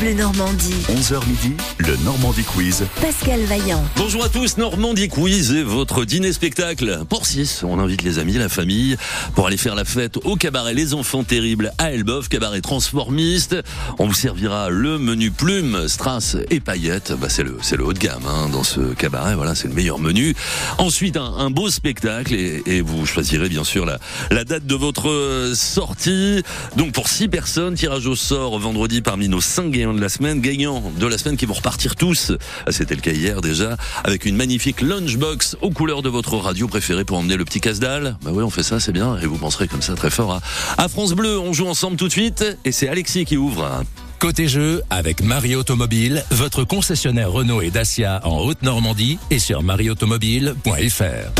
Bleu Normandie. 11h midi, le Normandie Quiz. Pascal Vaillant. Bonjour à tous, Normandie Quiz et votre dîner spectacle. Pour 6, on invite les amis, la famille, pour aller faire la fête au cabaret Les Enfants Terribles à Elbeuf, cabaret transformiste. On vous servira le menu plume, strass et paillettes. Bah, c'est le, c'est le haut de gamme hein, dans ce cabaret, voilà, c'est le meilleur menu. Ensuite, un, un beau spectacle et, et, vous choisirez bien sûr la, la date de votre sortie. Donc pour 6 personnes, tirage au sort vendredi parmi nos 5 gagnants de la semaine, gagnants de la semaine qui vont repartir tous. C'était le cas hier déjà, avec une magnifique lunchbox aux couleurs de votre radio préférée pour emmener le petit casse-dalle. Bah oui, on fait ça, c'est bien, et vous penserez comme ça très fort à, à France Bleu. On joue ensemble tout de suite, et c'est Alexis qui ouvre. Côté jeu, avec Marie Automobile, votre concessionnaire Renault et Dacia en Haute-Normandie et sur marieautomobile.fr.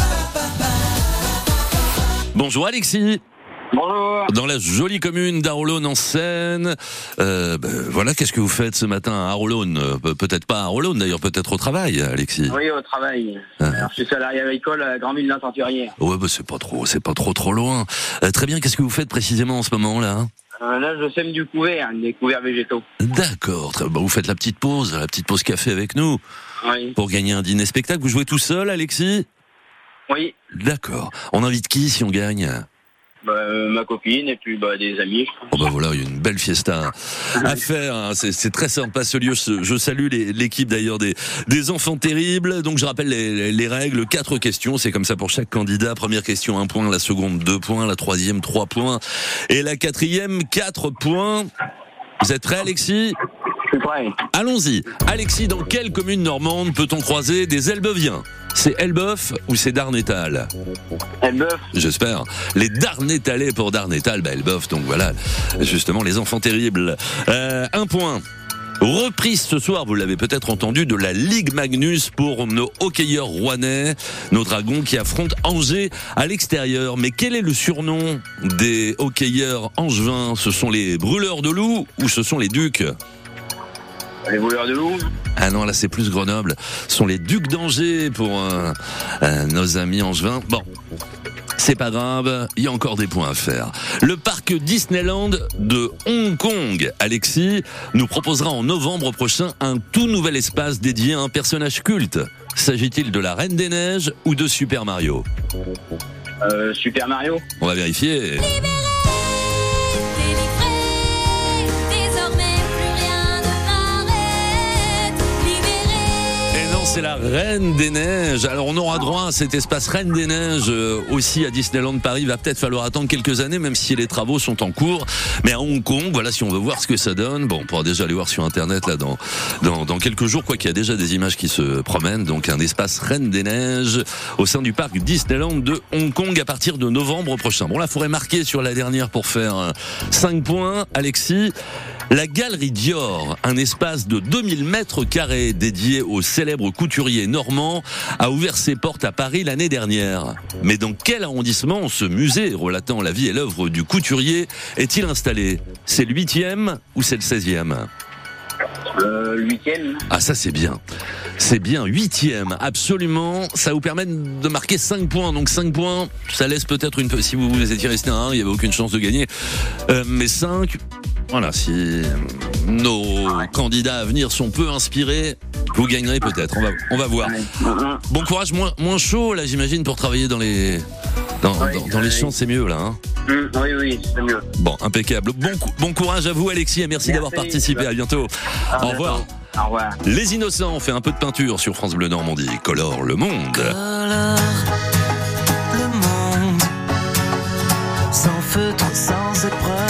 Bonjour Alexis. Bonjour. Dans la jolie commune d'Arolone en Seine. Euh, ben, voilà, qu'est-ce que vous faites ce matin à Arolone? Peut-être pas à Arolone d'ailleurs, peut-être au travail, Alexis. Oui, au travail. Ah. Alors, je suis salarié agricole à Grandville Tenturière. Ouais, bah, c'est pas trop, c'est pas trop trop loin. Euh, très bien, qu'est-ce que vous faites précisément en ce moment là Euh, là, je sème du couvert, des couverts végétaux. D'accord, très- bah, vous faites la petite pause, la petite pause café avec nous Oui. pour gagner un dîner spectacle. Vous jouez tout seul, Alexis? Oui. D'accord. On invite qui si on gagne? Bah, euh, ma copine et puis bah, des amis. Oh bah voilà, il y a une belle fiesta à faire. hein. C'est, très sympa ce lieu. Je salue l'équipe d'ailleurs des, enfants terribles. Donc je rappelle les, les règles. Quatre questions. C'est comme ça pour chaque candidat. Première question, un point. La seconde, deux points. La troisième, trois points. Et la quatrième, quatre points. Vous êtes prêts, Alexis? Allons-y. Alexis, dans quelle commune normande peut-on croiser des Elbeviens? C'est Elbeuf ou c'est Darnétal? Elbeuf. J'espère. Les Darnétalais pour Darnétal, bah, Elbeuf, donc voilà, justement, les enfants terribles. Euh, un point. Reprise ce soir, vous l'avez peut-être entendu, de la Ligue Magnus pour nos hockeyeurs rouennais, nos dragons qui affrontent Angers à l'extérieur. Mais quel est le surnom des hockeyeurs angevins? Ce sont les brûleurs de loups ou ce sont les ducs? Les voleurs de loup. ah non, là c'est plus Grenoble. Ce sont les Ducs d'Angers pour euh, euh, nos amis angevins. Bon, c'est pas grave, il y a encore des points à faire. Le parc Disneyland de Hong Kong, Alexis, nous proposera en novembre prochain un tout nouvel espace dédié à un personnage culte. S'agit-il de la Reine des Neiges ou de Super Mario? Euh, Super Mario. On va vérifier. C'est la Reine des Neiges. Alors on aura droit à cet espace Reine des Neiges euh, aussi à Disneyland Paris. Va peut-être falloir attendre quelques années, même si les travaux sont en cours. Mais à Hong Kong, voilà, si on veut voir ce que ça donne, bon, on pourra déjà aller voir sur Internet là dans dans, quelques jours, quoi qu'il y a déjà des images qui se promènent. Donc un espace Reine des Neiges au sein du parc Disneyland de Hong Kong à partir de novembre prochain. Bon, là, faudrait marquer sur la dernière pour faire 5 points, Alexis. La Galerie Dior, un espace de 2000 mètres carrés dédié au célèbre couturier normand, a ouvert ses portes à Paris l'année dernière. Mais dans quel arrondissement ce musée relatant la vie et l'œuvre du couturier est-il installé? C'est le 8e ou c'est le 16e Euh, huitième. Ah ça c'est bien. C'est bien, huitième, absolument. Ça vous permet de marquer 5 points. Donc 5 points, ça laisse peut-être une... Si vous, vous étiez resté à 1, il n'y avait aucune chance de gagner. Euh, mais 5, voilà, si nos candidats à venir sont peu inspirés, vous gagnerez peut-être. On va, on va voir. Mhm. Bon courage, moins, moins chaud là j'imagine pour travailler dans les... Dans, Oui, dans- dans les champs, c'est mieux là. Hein Mhm, Oui, oui, c'est mieux. bon, impeccable. Bon, bon courage à vous Alexis et merci, Merci. d'avoir participé. À bientôt. À Au revoir. bientôt. Au revoir. Les Innocents, on fait un peu de peinture sur France Bleu Normandie. Colore le monde. colore le monde sans feutre, sans épreuve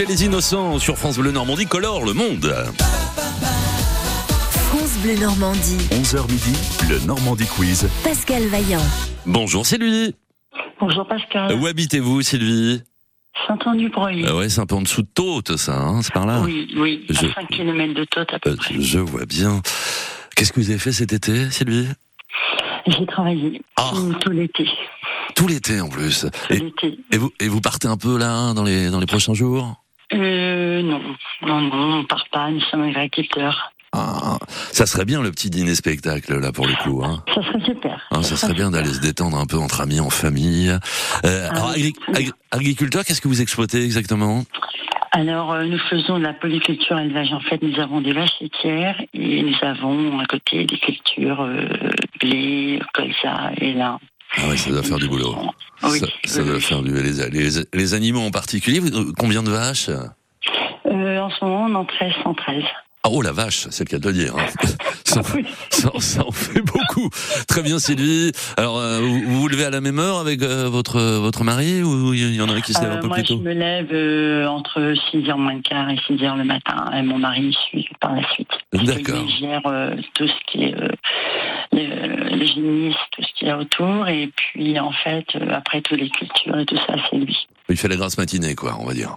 Et les innocents sur France Bleu Normandie colore le monde. France Bleu Normandie. 11h midi, le Normandie Quiz. Pascal Vaillant. Bonjour Sylvie. Bonjour Pascal. Où habitez-vous Sylvie? Saint-Anne-du-Breuil. ah Ouais, c'est un peu en dessous de Tôte, ça, hein, c'est par là. Oui, oui, Je- à 5 km de Tôte à peu Euh, près. je vois bien. Qu'est-ce que vous avez fait cet été, Sylvie? J'ai travaillé Ah. tout, l'été. Tout l'été en plus. Tout Et, l'été. et vous, et vous partez un peu là hein, dans les dans les prochains jours? Euh, non, non, non, on part pas, nous sommes agriculteurs. Ah, ça serait bien le petit dîner spectacle là pour le coup. Hein. Ça serait super. Hein, ça serait bien d'aller se détendre un peu entre amis, en famille. Euh, Ah alors, oui, agri- agri- agriculteur, qu'est-ce que vous exploitez exactement? Alors, euh, nous faisons de la polyculture élevage. En fait, nous avons des vaches laitières et nous avons à côté des cultures euh, blé, colza et lin. Ah oui, ça doit faire du boulot. Oui, ça, ça doit faire du les, les, les animaux en particulier. Combien de vaches? Euh, en ce moment, on en 13, 113. Ah, Oh la vache, c'est le cas de le dire. hein. ça, Oui. ça, ça en fait beaucoup. Très bien Sylvie. Alors euh, vous vous vous levez à la même heure avec euh, votre votre mari ou il y en a qui se lève un Euh, peu moi, plus je tôt me lève entre 6h moins le quart et 6h le matin. Et mon mari me suit par la suite. D'accord. Il gère tout ce qui est le, géniste, tout ce qu'il y a autour. Et puis, en fait, après, toutes les cultures et tout ça, c'est lui. Il fait la grasse matinée quoi, on va dire.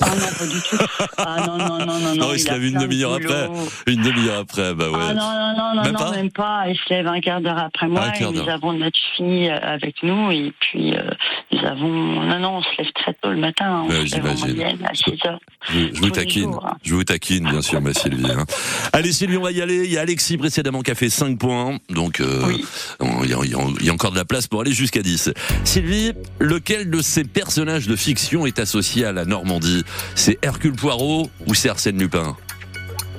Ah non, pas du tout. Ah non, non, non, non. Non, il se lève une demi-heure après. Une demi-heure après, bah ouais. Ah non, non, non, non, Même non, pas même pas. Il se lève un quart d'heure après Un moi et nous avons notre fille euh, avec nous et puis euh, nous avons... Non, non, on se lève très tôt le matin. En j'imagine. moyenne à 6 heures. Je, je vous taquine, jours, hein. je vous taquine bien sûr ma Sylvie. hein. Allez Sylvie, on va y aller. Il y a Alexis précédemment qui a fait 5 points, donc euh, Oui. il y, a- il y a- il y a encore de la place pour aller jusqu'à 10. Sylvie, lequel de ces personnages de fiction est associé à la Normandie C'est Hercule Poirot ou c'est Arsène Lupin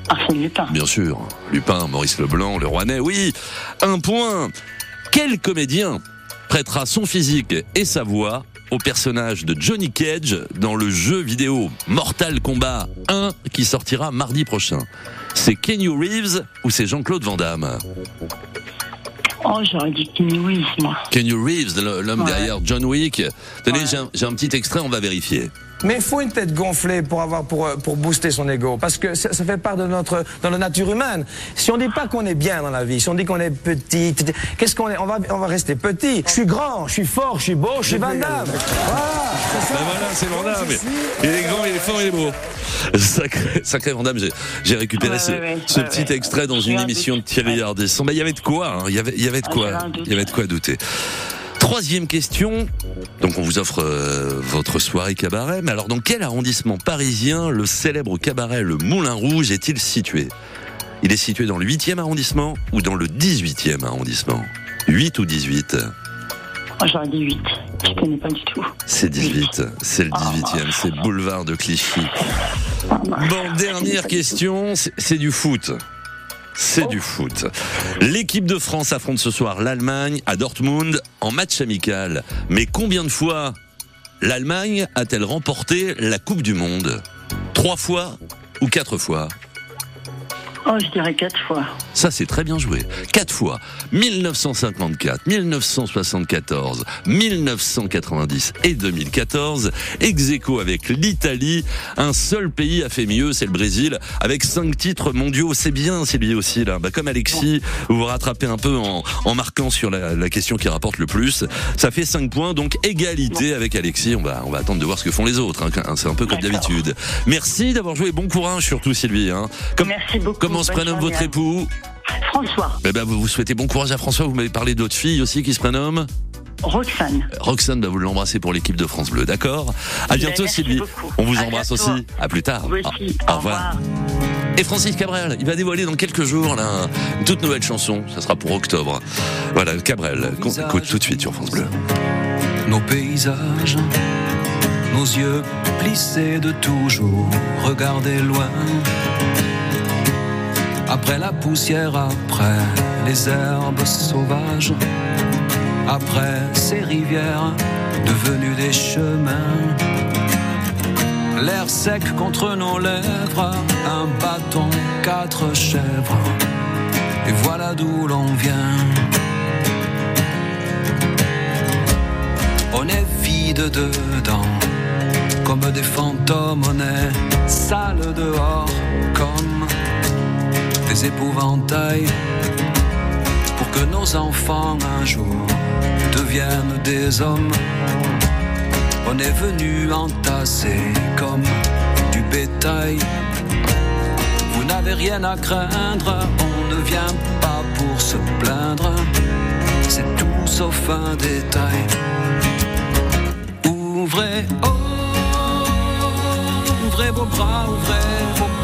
Arsène Lupin. Bien sûr, Lupin, Maurice Leblanc, le Rouennais, oui. Un point. Quel comédien prêtera son physique et sa voix au personnage de Johnny Cage dans le jeu vidéo Mortal Kombat 1 qui sortira mardi prochain? C'est Kenny Reeves ou c'est Jean-Claude Van Damme? Oh, j'aurais dit Kenny Reeves, moi. Kenny Reeves, l'homme Ouais. derrière John Wick. Tenez, Ouais. j'ai un- j'ai un petit extrait, on va vérifier. Mais il faut une tête gonflée pour avoir pour euh, pour booster son ego parce que ça, ça fait part de notre dans la nature humaine. Si on dit pas qu'on est bien dans la vie, si on dit qu'on est petit, qu'est-ce qu'on est? On va on va rester petit. Je suis grand, je suis fort, je suis beau, je suis Van Damme. Voilà, c'est. Ben voilà, c'est Van Damme. Il est grand, il est fort, il est beau. Sacré, sacré Van Damme, j'ai, j'ai récupéré Ouais, ce, ouais, ouais, ce ouais, petit ouais. extrait dans une un émission de. Thierry. Ardisson. Ben, il y avait de quoi, hein. il, y avait, il y avait de Ah, quoi, il y avait de quoi douter. Troisième question. Donc on vous offre euh, votre soirée cabaret, mais alors dans quel arrondissement parisien le célèbre cabaret Le Moulin Rouge est-il situé? Il est situé dans le 8e arrondissement ou dans le 18e arrondissement? 8 ou 18 Oh, j'aurais dit 8. Je connais pas du tout. C'est 18, c'est le 18e, c'est boulevard de Clichy. Ah, mince. Bon, dernière question, c'est du foot. C'est du foot. L'équipe de France affronte ce soir l'Allemagne à Dortmund en match amical. Mais combien de fois l'Allemagne a-t-elle remporté la Coupe du Monde? Trois fois ou quatre fois? Oh, je dirais 4 fois. Ça, c'est très bien joué. Quatre fois. 1954, 1974, 1990 et 2014. Ex aequo avec l'Italie. Un seul pays a fait mieux, c'est le Brésil, avec cinq titres mondiaux. C'est bien, c'est lui aussi, là. Bah, comme Alexis, vous vous rattrapez un peu en, en marquant sur la, la question qui rapporte le plus. Ça fait cinq points, donc égalité avec Alexis. On va, on va attendre de voir ce que font les autres. hein. C'est un peu comme d'habitude. Merci d'avoir joué. Bon courage, surtout, Sylvie. Hein. Comme- Merci beaucoup. Comment se prénomme votre époux François. eh ben, vous vous souhaitez bon courage à François. Vous m'avez parlé d'autres filles aussi qui se prénomment. Roxane. Roxane, bah, vous l'embrassez pour l'équipe de France Bleu, d'accord À bientôt, merci Sylvie. beaucoup. On vous À embrasse bientôt. aussi. À plus tard. Vous aussi. Au, au revoir. Et Francis Cabrel, il va dévoiler dans quelques jours là, une toute nouvelle chanson. Ça sera pour octobre. Voilà, Cabrel, qu'on écoute tout de suite sur France Bleu. nos paysages, nos yeux plissés de toujours regarder loin. Après la poussière, après les herbes sauvages, après ces rivières devenues des chemins. L'air sec contre nos lèvres, un bâton, quatre chèvres, et voilà d'où l'on vient. On est vide dedans, comme des fantômes, on est sale dehors, comme des épouvantails, pour que nos enfants un jour deviennent des hommes. On est venu entasser comme du bétail. Vous n'avez rien à craindre, on ne vient pas pour se plaindre. C'est tout sauf un détail. Ouvrez, oh, ouvrez vos bras, ouvrez vos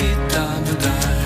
inevitável dar.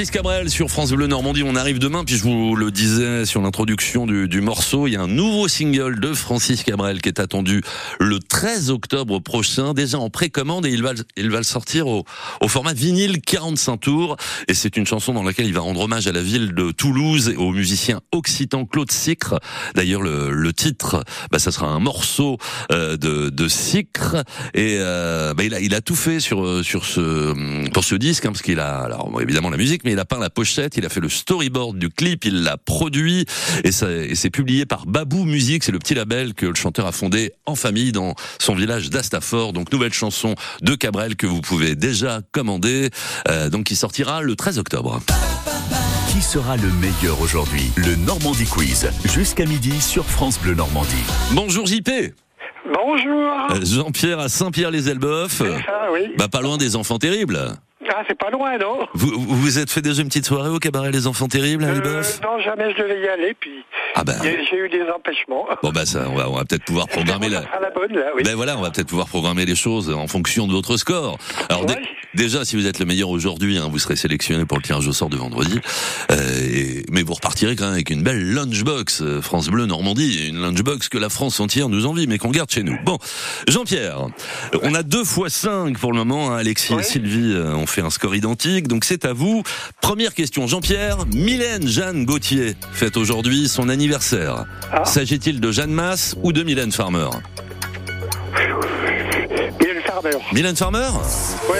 Francis Cabrel sur France Bleu Normandie. On arrive demain, puis je vous le disais sur l'introduction du, du morceau, il y a un nouveau single de Francis Cabrel qui est attendu le 13 octobre prochain, déjà en précommande, et il va, il va le sortir au, au format vinyle 45 tours. Et c'est une chanson dans laquelle il va rendre hommage à la ville de Toulouse et au musicien occitan Claude Sicre. D'ailleurs, le, le titre, bah, ça sera un morceau euh, de, de Sicre. Et euh, bah, il, a, il a tout fait sur, sur ce, pour ce disque, hein, parce qu'il a, alors évidemment la musique, il a peint la pochette, il a fait le storyboard du clip, il l'a produit, et, c'est publié par Babou Musique, c'est le petit label que le chanteur a fondé en famille dans son village d'Astafort. Donc nouvelle chanson de Cabrel que vous pouvez déjà commander, euh, donc qui sortira le 13 octobre. Qui sera le meilleur aujourd'hui? Le Normandie Quiz, jusqu'à midi sur France Bleu Normandie. Bonjour JP Bonjour. Euh, Jean-Pierre à ça, oui. Bah pas loin des enfants terribles. Ah, c'est pas loin, non Vous vous vous êtes fait déjà une petite soirée au cabaret Les Enfants Terribles à Euh, Elbeuf Non, jamais je devais y aller, puis Ah bah j'ai eu des empêchements. bon bah ça on va on va peut-être pouvoir programmer la la bonne, là, oui. Ben voilà, on va peut-être pouvoir programmer les choses en fonction de votre score. Alors Ouais. déjà, si vous êtes le meilleur aujourd'hui, hein, vous serez sélectionné pour le tirage au sort de vendredi. Euh, et- mais vous repartirez quand même avec une belle lunchbox euh, France Bleu Normandie, une lunchbox que la France entière nous envie, mais qu'on garde chez nous. Bon, Jean-Pierre, on a deux fois cinq pour le moment. hein, Alexis et. Sylvie euh, ont fait un score identique, donc c'est à vous. Première question, Jean-Pierre. Mylène Jeanne Gauthier fête aujourd'hui son anniversaire. Ah. S'agit-il de Jeanne Masse ou de Mylène Farmer Mylène Farmer. Mylène Farmer Oui.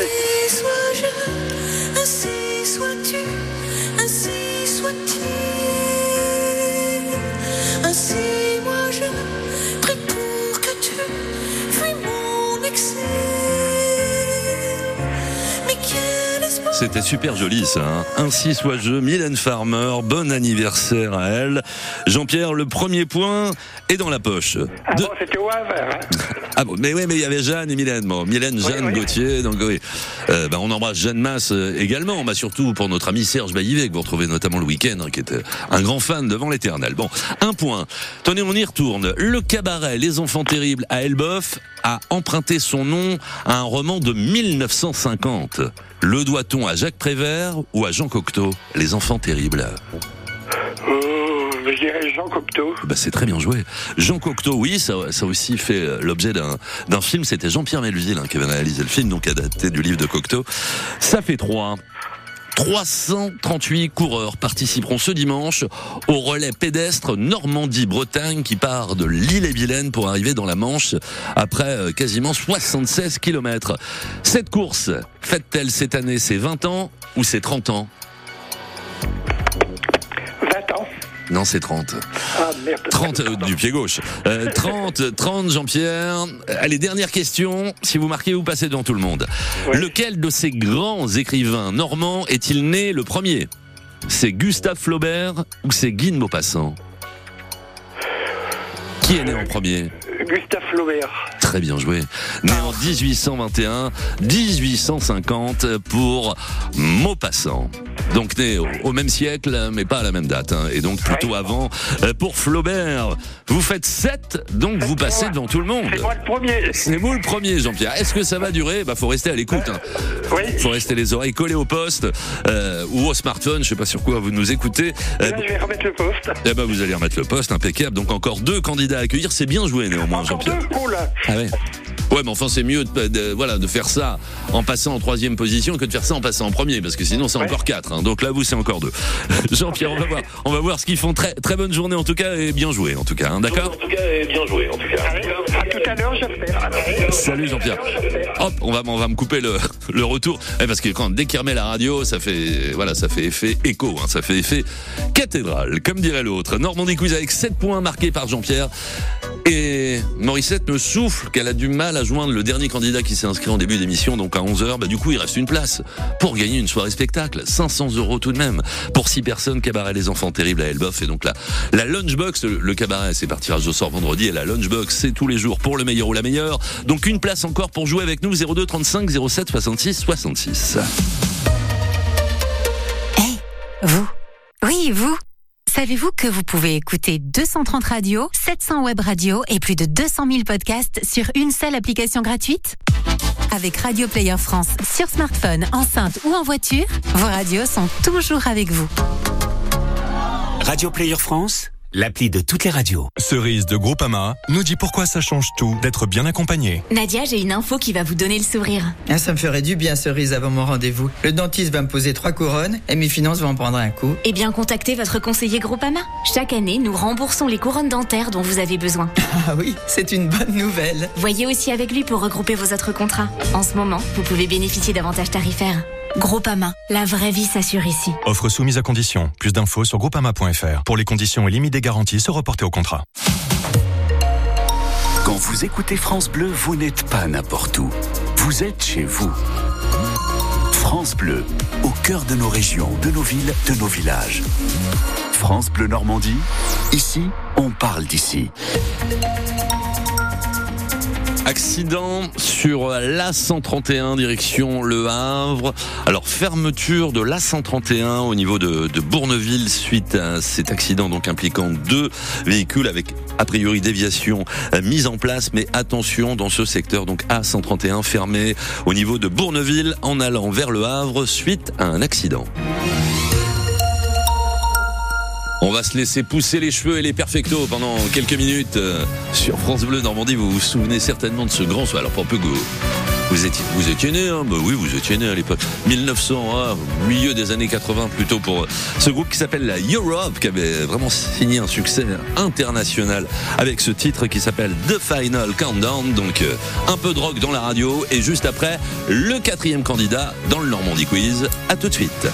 Ainsi sois-tu, ainsi soit-il. Ainsi moi je prie pour que tu fuis mon excès. C'était super joli ça. Hein. Ainsi soit jeu, Mylène Farmer, bon anniversaire à elle. Jean-Pierre, le premier point est dans la poche. Ah bon, c'était au Havre. hein. Ah bon, mais oui, mais il y avait Jeanne et Mylène. Bon, Mylène, Jeanne, oui. Gauthier. Donc oui, Euh, bah, on embrasse Jeanne Masse euh, également, bah, surtout pour notre ami Serge Baillivet que vous retrouvez notamment le week-end, hein, qui était un grand fan devant l'éternel. Bon, un point. Tenez, on y retourne. Le cabaret Les Enfants Terribles à Elbeuf a emprunté son nom à un roman de 1950. Le doit-on à Jacques Prévert ou à Jean Cocteau Les Enfants Terribles Oh, je dirais Jean Cocteau. bah, c'est très bien joué. Jean Cocteau, oui, ça, aussi fait euh, l'objet d'un film. C'était Jean-Pierre Melville hein, qui avait réalisé le film, donc adapté du livre de Cocteau. Ça fait trois. 338 coureurs participeront ce dimanche au relais pédestre Normandie-Bretagne qui part de l'île-et-Vilaine pour arriver dans la Manche après euh, quasiment 76 kilomètres. Cette course, fête-t-elle cette année ses 20 ans ou ses 30 ans? Non, c'est 30. Ah merde. 30 euh, du pied gauche. Euh, 30, 30 Jean-Pierre. Allez, dernière question. Si vous marquez, vous passez devant tout le monde. Ouais. Lequel de ces grands écrivains normands est-il né le premier? C'est Gustave Flaubert ou c'est Guy de Maupassant? Qui est né en premier? Gustave Flaubert. Très bien joué. Né en 1821, 1850 pour Maupassant. Donc né au, même siècle, mais pas à la même date. hein, et donc plutôt avant euh, pour Flaubert. Vous faites 7, donc vous passez devant tout le monde. C'est moi le premier. C'est vous le premier, Jean-Pierre. Est-ce que ça va durer? Bah, faut rester à l'écoute. Hein. Oui. Faut rester les oreilles collées au poste euh, ou au smartphone. Je sais pas sur quoi vous nous écoutez. Euh, Là, je vais remettre le poste. eh ben, vous allez remettre le poste, impeccable. Donc encore deux candidats à accueillir. C'est bien joué néanmoins, Encore Jean-Pierre. deux Oh là. Ah ouais. Ouais, mais enfin, c'est mieux de, de- voilà, de faire ça en passant en troisième position que de faire ça en passant en premier, parce que sinon c'est Ouais. encore quatre. hein. Donc là, vous, c'est encore deux. Jean-Pierre, on va voir, on va voir ce qu'ils font. Très, très bonne journée en tout cas et bien joué en tout cas. hein, D'accord? À tout Salut Jean-Pierre. Hop, on va, on va me couper le, le retour. Eh, parce que quand dès qu'il remet la radio, ça fait, voilà, ça fait effet écho, hein, ça fait effet cathédrale, comme dirait l'autre. Normandie Quiz avec 7 points marqués par Jean-Pierre. Et Morissette me souffle qu'elle a du mal à joindre le dernier candidat qui s'est inscrit en début d'émission, donc à 11h. Bah, du coup, il reste une place pour gagner une soirée spectacle. 500 euros tout de même. Pour 6 personnes, cabaret Les Enfants Terribles à Elbeuf. Et donc là, la lunchbox, le, cabaret, c'est par tirage au sort vendredi. Et la lunchbox, c'est tous les jours pour le meilleur ou la meilleure. Donc une place encore pour jouer avec nous. 02 35 07 66 66. Vous Oui, vous Savez-vous que vous pouvez écouter 230 radios, 700 web radios et plus de 200 000 podcasts sur une seule application gratuite? Avec Radio Player France sur smartphone, enceinte ou en voiture, vos radios sont toujours avec vous. Radio Player France, l'appli de toutes les radios. Cerise de Groupama nous dit pourquoi ça change tout d'être bien accompagné. Nadia, j'ai une info qui va vous donner le sourire. Ah, ça me ferait du bien, cerise, avant mon rendez-vous. Le dentiste va me poser trois couronnes et mes finances vont en prendre un coup. Eh bien, contactez votre conseiller Groupama. Chaque année, nous remboursons les couronnes dentaires dont vous avez besoin. Ah oui, c'est une bonne nouvelle. Voyez aussi avec lui pour regrouper vos autres contrats. En ce moment, vous pouvez bénéficier d'avantages tarifaires. Groupama, la vraie vie s'assure ici. Offre soumise à condition. Plus d'infos sur groupama.fr. Pour les conditions et limites des garanties, se reporter au contrat. Quand vous écoutez France Bleu, vous n'êtes pas n'importe où. Vous êtes chez vous. France Bleu, au cœur de nos régions, de nos villes, de nos villages. France Bleu Normandie, ici, on parle d'ici. Accident sur la 131 direction Le Havre. Alors fermeture de la 131 au niveau de, Bourneville suite à cet accident donc impliquant deux véhicules avec a priori déviation euh, mise en place. Mais attention dans ce secteur donc A131 fermé au niveau de Bourneville en allant vers Le Havre suite à un accident. On va se laisser pousser les cheveux et les perfectos pendant quelques minutes euh, sur France Bleu Normandie. Vous vous souvenez certainement de ce grand soir. Alors pour peu que vous, étiez, vous étiez né, hein bah oui, vous étiez né à l'époque. 1900, hein, milieu des années 80 plutôt pour ce groupe qui s'appelle la Europe, qui avait vraiment signé un succès international avec ce titre qui s'appelle The Final Countdown. Donc euh, un peu de rock dans la radio et juste après le quatrième candidat dans le Normandie Quiz. À tout de suite.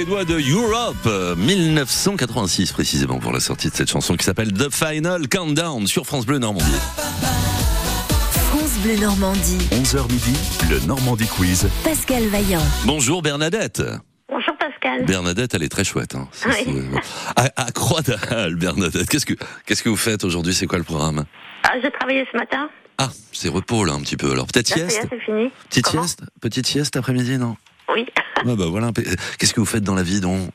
Suédois de Europe, euh, 1986 précisément pour la sortie de cette chanson qui s'appelle The Final Countdown sur France Bleu Normandie. France Bleu Normandie. 11h midi, le Normandie Quiz. Pascal Vaillant. Bonjour Bernadette. Bonjour Pascal. Bernadette, elle est très chouette. Hein. Ça, Oui. bon. À, à Croix-d'Al, Bernadette, qu'est-ce que qu'est-ce que vous faites aujourd'hui? C'est quoi le programme? Ah, j'ai travaillé ce matin. Ah, c'est repos là un petit peu. Alors peut-être sieste? c'est fini. Petite Comment sieste? Petite sieste après-midi, non? Oui. Ah bah voilà. peu- Qu'est-ce que vous faites dans la vie donc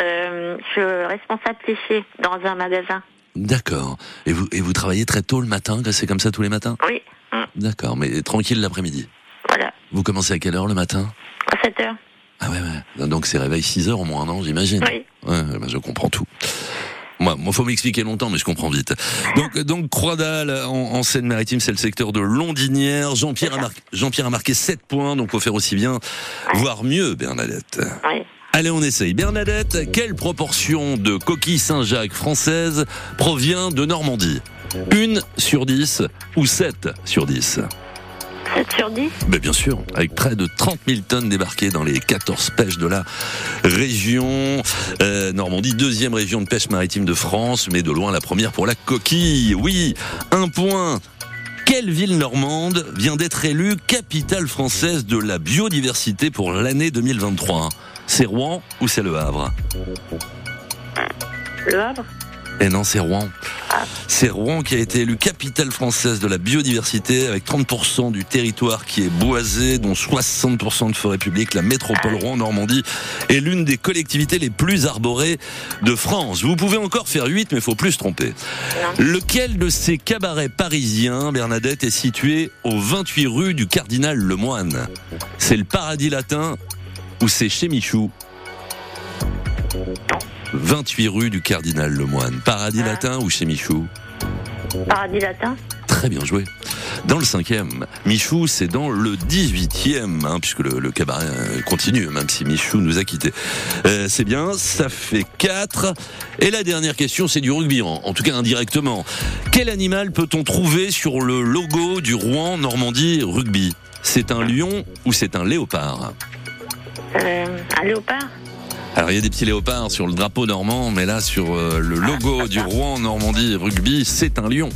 Euh, je suis responsable cliché dans un magasin. D'accord. Et vous et vous travaillez très tôt le matin, c'est comme ça tous les matins? Oui. Mm. D'accord, mais tranquille l'après-midi? Voilà. Vous commencez à quelle heure le matin? À 7 heures. Ah ouais, ouais. Donc c'est réveil 6 heures au moins, non J'imagine? Oui. Ouais, ben je comprends tout. Moi, moi, faut m'expliquer longtemps, mais je comprends vite. Donc, donc Croix-d'Al en, en Seine-Maritime, c'est le secteur de Londinière. Jean-Pierre a, marqué, Jean-Pierre a marqué 7 points, donc faut faire aussi bien, voire mieux, Bernadette. Oui. Allez, on essaye. Bernadette, quelle proportion de coquilles Saint-Jacques françaises provient de Normandie? Une sur 10 ou 7 sur 10 7 sur 10 ben bien sûr, avec près de 30 000 tonnes débarquées dans les 14 pêches de la région. Euh, Normandie, deuxième région de pêche maritime de France, mais de loin la première pour la coquille. Oui, un point. Quelle ville normande vient d'être élue capitale française de la biodiversité pour l'année 2023 C'est Rouen ou c'est Le Havre? Le Havre Eh non, c'est Rouen. C'est Rouen qui a été élue capitale française de la biodiversité avec 30% du territoire qui est boisé, dont 60% de forêt publique. La métropole Rouen-Normandie est l'une des collectivités les plus arborées de France. Vous pouvez encore faire 8, mais il faut plus se tromper. Lequel de ces cabarets parisiens, Bernadette, est situé au 28 rue du Cardinal Lemoine? C'est le Paradis Latin ou c'est chez Michou? 28 rue du Cardinal Lemoine. Paradis Latin ou chez Michou Paradis latin Très bien joué. Dans le cinquième, Michou, c'est dans le 18e, hein, puisque le, le cabaret euh, continue, même si Michou nous a quittés. Euh, c'est bien, ça fait 4. Et la dernière question, c'est du rugby, en, en tout cas indirectement. Quel animal peut-on trouver sur le logo du Rouen Normandie Rugby? C'est un lion ou c'est un léopard? Euh, Un léopard alors il y a des petits léopards sur le drapeau normand, mais là sur euh, le logo du Rouen Normandie Rugby, c'est un lion.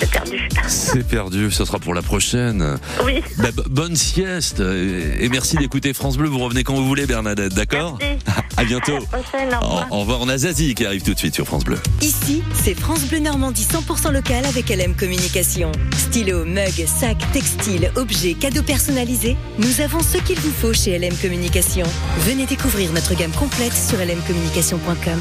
C'est perdu. C'est perdu, ce sera pour la prochaine. Oui. Bah, bonne sieste et et merci d'écouter France Bleu. Vous revenez quand vous voulez, Bernadette, d'accord À bientôt. Prochaine, au Au, revoir. au revoir, on a Zazie qui arrive tout de suite sur France Bleu. Ici, c'est France Bleu Normandie 100% local avec LM Communication. Stylo, mug, sac, textile, objets, cadeaux personnalisés. Nous avons ce qu'il vous faut chez LM Communication. Venez découvrir notre gamme complète sur lmcommunication.com.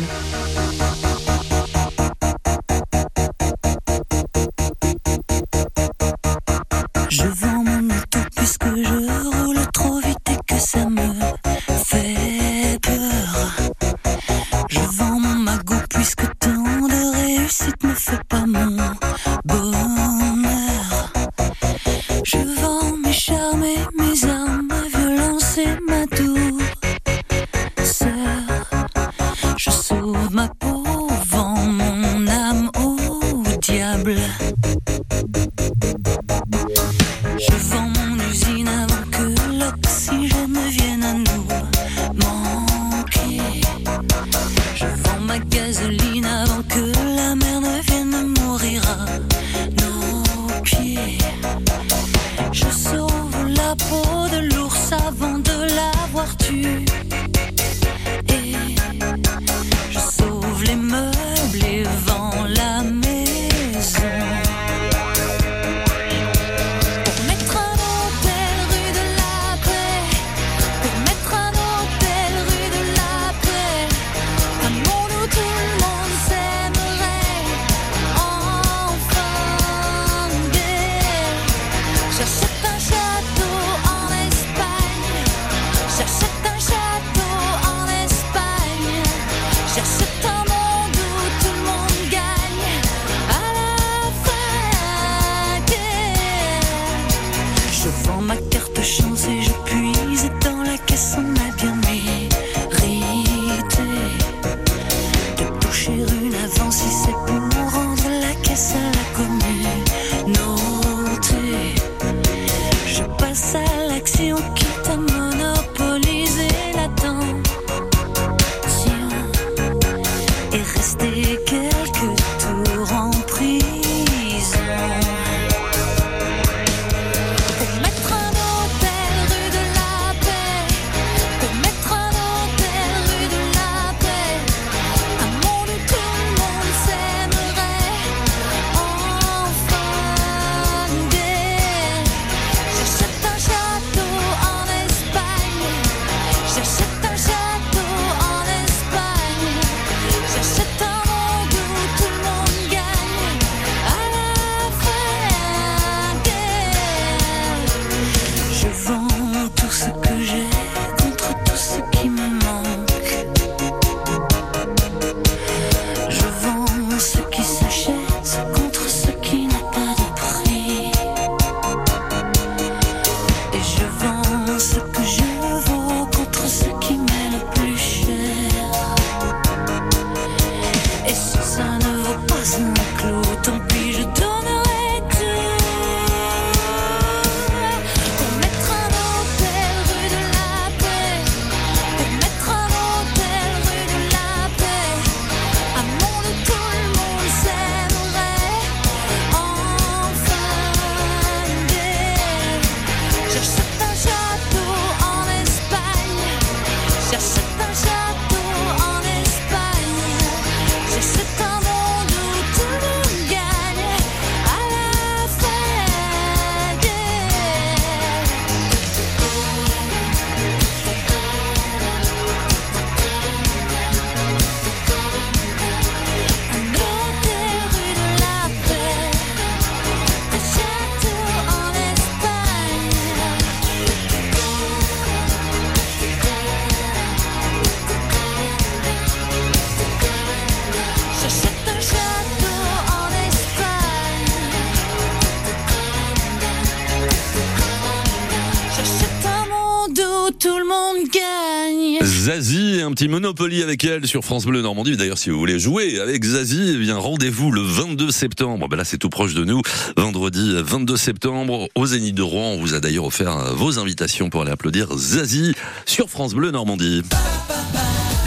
un petit Monopoly avec elle sur France Bleu Normandie. D'ailleurs, si vous voulez jouer avec Zazie, eh bien rendez-vous le 22 septembre. Ben là, c'est tout proche de nous. Vendredi 22 septembre au Zénith de Rouen. On vous a d'ailleurs offert euh, vos invitations pour aller applaudir Zazie sur France Bleu Normandie.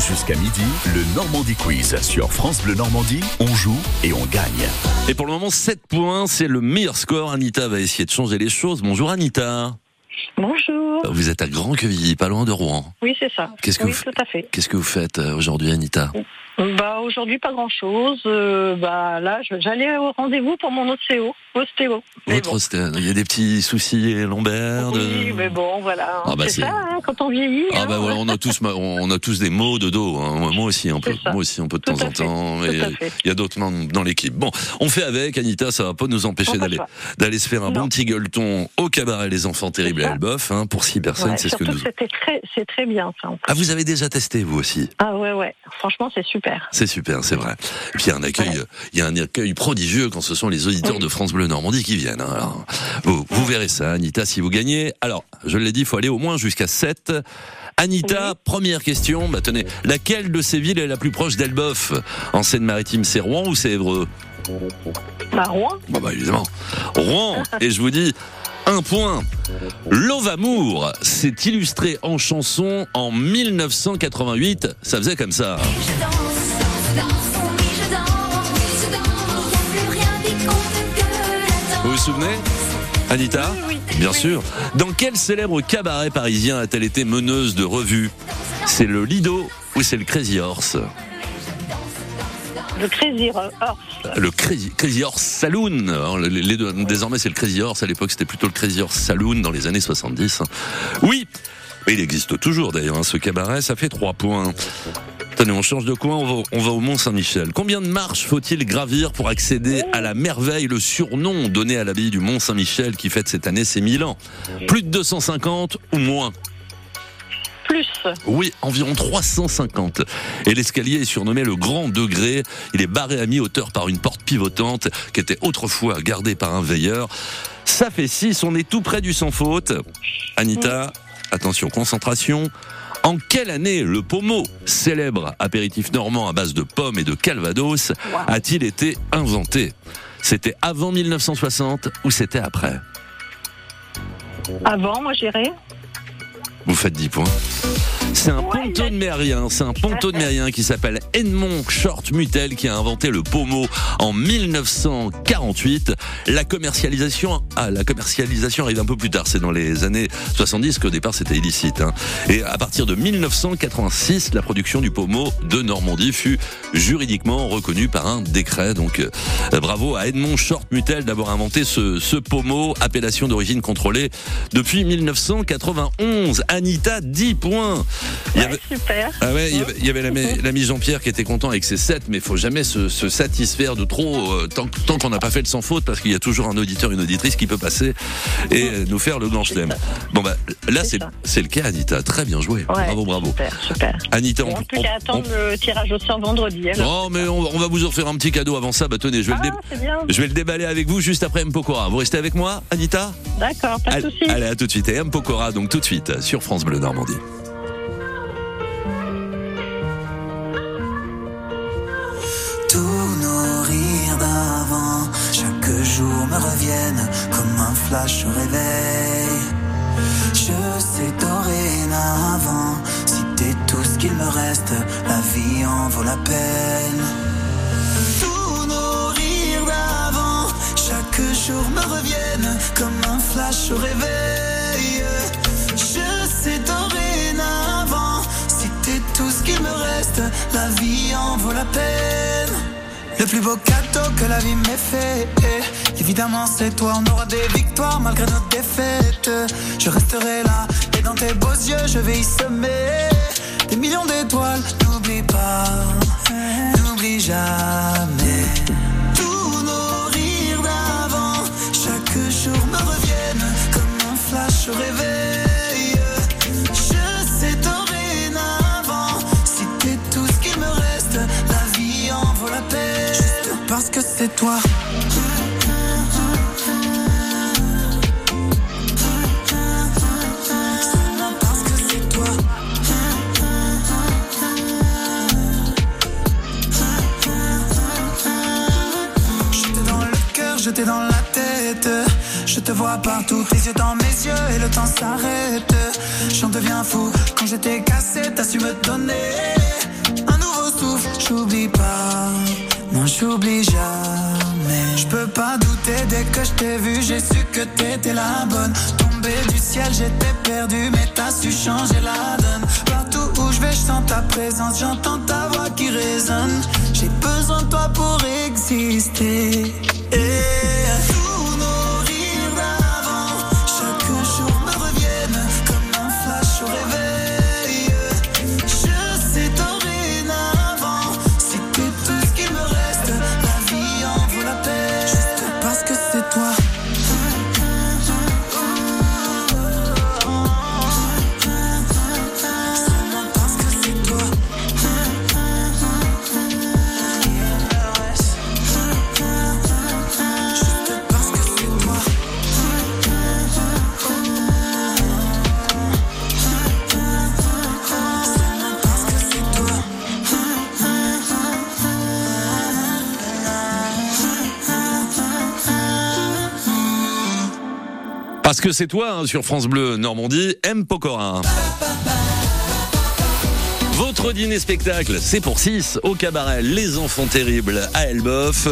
Jusqu'à midi, le Normandie Quiz sur France Bleu Normandie. On joue et on gagne. Et pour le moment, 7 points, c'est le meilleur score. Anita va essayer de changer les choses. Bonjour Anita. Bonjour. Vous êtes à Grand Quevilly, pas loin de Rouen. Oui, c'est ça. Qu'est-ce que oui, vous tout à fait. Qu'est-ce que vous faites euh, aujourd'hui, Anita? Bah aujourd'hui pas grand chose. bah là, j'allais au rendez-vous pour mon ostéo. Ostéo. Votre bon. ostéo, il y a des petits soucis lombaires. de- Oui, mais bon, voilà. Ah bah, c'est ça, hein, quand on vieillit. Ah hein. bah voilà, on a tous on a tous des maux de dos. hein. Moi aussi un peu, moi aussi un peu de temps en temps. fait. il y a d'autres membres dans l'équipe. Bon, on fait avec. Anita, ça va pas nous empêcher d'aller d'aller se faire un bon petit gueuleton au cabaret Les Enfants Terribles à Elbeuf hein, pour six personnes. Ouais, c'est ce que nous. c'était très, c'est très bien ça. en. Ah, vous avez déjà testé vous aussi. Ah ouais, ouais. Franchement, c'est super. C'est super, c'est vrai. Et puis il y a un accueil, il y a un accueil prodigieux quand ce sont les auditeurs de France Bleu Normandie qui viennent. hein. Alors, vous, vous verrez ça, Anita, si vous gagnez. Alors, je l'ai dit, il faut aller au moins jusqu'à 7. Anita, première question. Bah tenez, laquelle de ces villes est la plus proche d'Elbeuf? En Seine-Maritime, c'est Rouen ou c'est Évreux? Bah Rouen. Bah, bah évidemment. Rouen. Et je vous dis. Un point. Lovamour s'est illustré en chanson en 1988. Ça faisait comme ça. Vous vous souvenez Anita Bien sûr. Dans quel célèbre cabaret parisien a-t-elle été meneuse de revue? C'est le Lido ou c'est le Crazy Horse? Le Crazy Horse. Le Crazy, Horse Saloon. Désormais, c'est le Crazy Horse. À l'époque, c'était plutôt le Crazy Horse Saloon dans les années 70. Oui, mais il existe toujours d'ailleurs, hein, ce cabaret. Ça fait trois points. Tenez, on change de coin, on va, on va au Mont-Saint-Michel. Combien de marches faut-il gravir pour accéder à la merveille, le surnom donné à l'abbaye du Mont-Saint-Michel qui fête cette année ses 1000 ans? Plus de 250 ou moins? Plus. oui, environ 350. Et l'escalier est surnommé le Grand Degré. Il est barré à mi-hauteur par une porte pivotante qui était autrefois gardée par un veilleur. Ça fait 6, on est tout près du sans faute. Anita, attention, concentration. En quelle année le pommeau, célèbre apéritif normand à base de pommes et de calvados, a-t-il été inventé? C'était avant 1960 ou c'était après? Avant, moi j'irais. Vous faites 10 points. C'est un ponto de mérien, c'est un ponto de mérien qui s'appelle Edmond Short Mutel qui a inventé le pommeau en 1948. La commercialisation, ah, la commercialisation arrive un peu plus tard, c'est dans les années 70 qu'au départ c'était illicite. hein. Et à partir de 1986, la production du pommeau de Normandie fut juridiquement reconnue par un décret. Donc euh, bravo à Edmond Short Mutel d'avoir inventé ce, ce pommeau, appellation d'origine contrôlée depuis 1991. Anita, 10 points. Il y avait, Super. ah ouais, il y avait, il y avait l'ami l'ami Jean-Pierre qui était content avec ses 7, mais il faut jamais se, se satisfaire de trop euh, tant, tant qu'on n'a pas fait le sans faute, parce qu'il y a toujours un auditeur, une auditrice qui peut passer et euh, nous faire le grand chelem. Bon bah là c'est le cas, Anita. Très bien joué. Ouais, bravo, bravo. Super, super. Anita, on, on- qu'à attendre le tirage au sort vendredi. alors. Oh mais on, on va vous offrir un petit cadeau avant ça. Bah tenez, je vais, le, dé- Ah, je vais le déballer avec vous juste après M Pokora. Vous restez avec moi, Anita? D'accord, pas de souci. allez, à tout de suite. Et M Pokora, donc tout de suite sur France Bleu Normandie. Me reviennent comme un flash au réveil. Je sais dorénavant, si t'es tout ce qu'il me reste, la vie en vaut la peine. Tous nos rires d'avant, chaque jour me reviennent comme un flash au réveil. Je sais dorénavant, si t'es tout ce qu'il me reste, la vie en vaut la peine. Le plus beau cadeau que la vie m'ait fait, évidemment c'est toi. On aura des victoires malgré nos défaites. Je resterai là et dans tes beaux yeux je vais y semer des millions d'étoiles. N'oublie pas, n'oublie jamais. Tous nos rires d'avant, chaque jour me reviennent comme un flash au que c'est toi. Que c'est toi. J'étais dans le cœur, j'étais dans la tête. Je te vois partout, tes yeux dans mes yeux et le temps s'arrête. J'en deviens fou quand j'étais cassé, t'as su me donner un nouveau souffle. J'oublie pas, j'oublie jamais. Je peux pas douter dès que je t'ai vu, j'ai su que t'étais la bonne. Tombé du ciel, j'étais perdu, mais t'as su changer la donne. Partout où je vais, je sens ta présence, j'entends ta voix qui résonne. J'ai besoin de toi pour exister. Et Parce que c'est toi hein, sur France Bleu Normandie, M Pokora. Votre dîner spectacle, c'est pour 6 au cabaret Les Enfants Terribles à Elbeuf.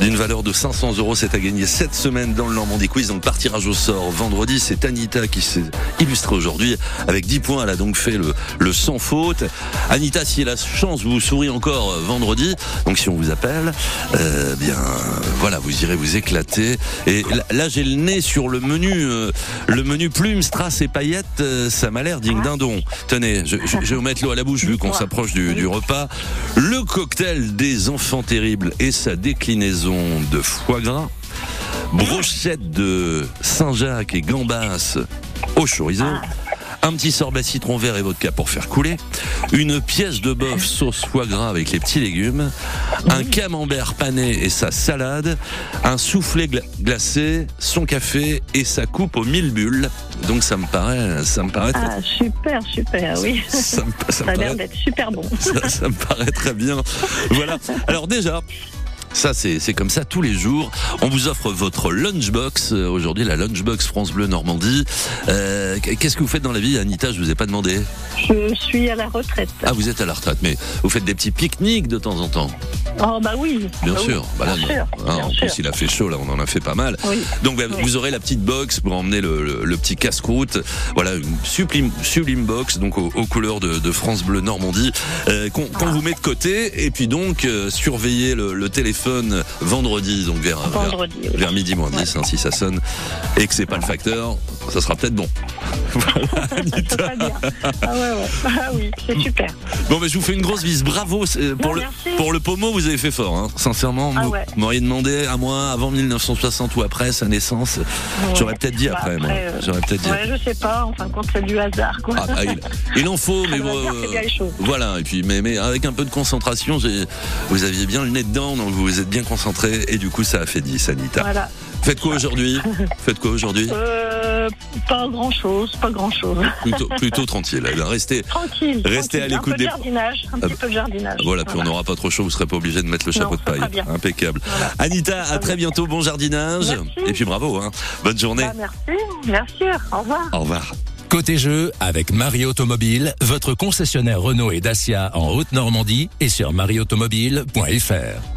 D'une valeur de 500 euros, c'est à gagner cette semaine dans le Normandie Quiz. Donc par tirage au sort vendredi, c'est Anita qui s'est illustrée aujourd'hui avec 10 points. Elle a donc fait le, sans faute. Anita, si elle a chance, vous sourit encore vendredi. Donc si on vous appelle, euh, bien voilà, vous irez vous éclater. Et là, j'ai le nez sur le menu, euh, le menu plumes, strass et paillettes. euh, ça m'a l'air digne d'un don. Tenez, je- je vais vous mettre l'eau à la bouche vu qu'on s'approche du, du repas. Le cocktail des enfants terribles et sa déclinaison de foie gras. Brochette de Saint-Jacques et gambas au chorizo. Un petit sorbet citron vert et vodka pour faire couler. Une pièce de bœuf sauce foie gras avec les petits légumes. Un camembert pané et sa salade. Un soufflé gla- glacé, son café et sa coupe aux mille bulles. Donc ça me paraît, ça me paraît, Ah, super, super, oui. ça me, ça me Ça a l'air paraît- d'être super bon. ça, ça me paraît très bien. Voilà. Alors déjà. Ça, c'est comme ça tous les jours. On vous offre votre lunchbox. Euh, Aujourd'hui, la lunchbox France Bleu Normandie. Euh, Qu'est-ce que vous faites dans la vie, Anita? Je vous ai pas demandé. Je suis à la retraite. Ah, vous êtes à la retraite, mais vous faites des petits pique-niques de temps en temps? Oh, bah oui. Bien Bah oui, sûr. Bah là, bien sûr, Ah, bien en sûr. plus, il a fait chaud, là, on en a fait pas mal. Oui. Donc, bah, Oui. vous aurez la petite box pour emmener le, le- le petit casse-croûte. Voilà, une sublime, sublime box, donc aux, aux couleurs de, de France Bleu Normandie, euh, qu'on vous met de côté. Et puis donc, euh, surveillez le, le téléphone vendredi, donc vers, vers- Vendredi, oui. vers midi moins 10, hein, si ça sonne, et que c'est pas le facteur, ça sera peut-être bon. Voilà, Anita. Très bien. Ah ouais, ouais. Ah oui, c'est super. Bon, mais je vous fais une grosse bise. Bravo c'est- pour, Non, le, merci. pour le pommeau, vous avez fait fort. Hein. Sincèrement, Ah vous ouais. m'auriez demandé à moi avant 1960 ou après sa naissance. J'aurais peut-être dit Bah, après, moi. euh, J'aurais peut-être dit. Ouais, je sais pas. En fin de compte, c'est du hasard, quoi. Ah, bah, il, il en faut, mais bon, choses. voilà. Et puis, mais, mais avec un peu de concentration, vous aviez bien le nez dedans, donc vous vous êtes bien concentré, et du coup, ça a fait 10, Anita. Voilà. Faites quoi aujourd'hui? Faites quoi aujourd'hui? Euh, pas grand chose, pas grand chose. plutôt, plutôt tranquille. Restez, Tranquille. Restez tranquille. à l'écoute Un peu des- de jardinage, un Ah, petit peu de jardinage. Voilà, puis on n'aura pas trop chaud, vous serez pas obligé de mettre le chapeau Non, de paille. bien. Impeccable. Anita, à très bientôt, bon jardinage. Merci. Et puis bravo, hein. bonne journée. Bah, merci, bien sûr. Au revoir. Au revoir. Côté jeu, avec Marie Automobile, votre concessionnaire Renault et Dacia en Haute-Normandie et sur marieautomobile.fr.